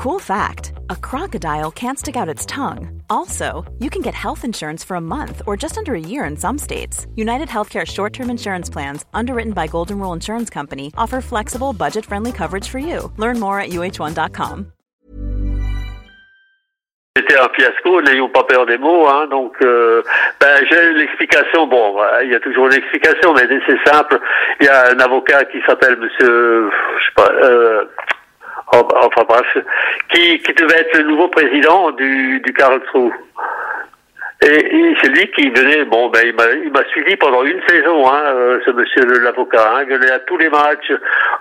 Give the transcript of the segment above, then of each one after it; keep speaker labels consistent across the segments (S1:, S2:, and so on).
S1: Cool fact a crocodile can't stick out its tongue. Also, you can get health insurance for a month or just under a year in some states. United Healthcare short term insurance plans, underwritten by Golden Rule Insurance Company, offer flexible, budget friendly coverage for you. Learn more at uhone.com.
S2: C'était un fiasco, n'ayons pas peur des mots. Hein, donc, euh, ben, j'ai l'explication. Bon, il y a toujours une explication, mais c'est simple. Il y a un avocat qui s'appelle Monsieur, je sais pas. Enfin bref, qui, qui devait être le nouveau président du, du Karlsruhe. Et, c'est lui qui venait, bon, ben, il m'a suivi pendant une saison, hein, euh, ce monsieur l'avocat, hein, il venait à tous les matchs,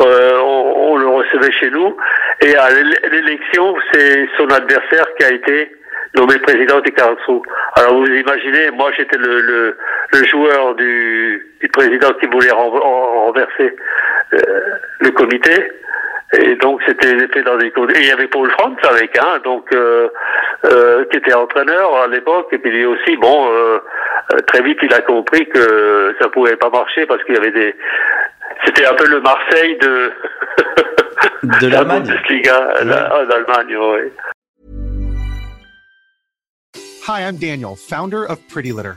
S2: euh, on, on, le recevait chez nous, et à l'élection, c'est son adversaire qui a été nommé président du Karlsruhe. Alors vous imaginez, moi j'étais le, le, le, joueur du, du président qui voulait renverser euh, le comité, et donc c'était fait dans des Et il y avait Paul Franz avec, hein, donc euh, euh, qui était entraîneur à l'époque. Et puis lui aussi, bon, euh, très vite il a compris que ça pouvait pas marcher parce qu'il y avait des. C'était un peu le Marseille de.
S3: de l'Allemagne.
S2: d'Allemagne, oui.
S4: Hi, I'm Daniel, founder of Pretty Litter.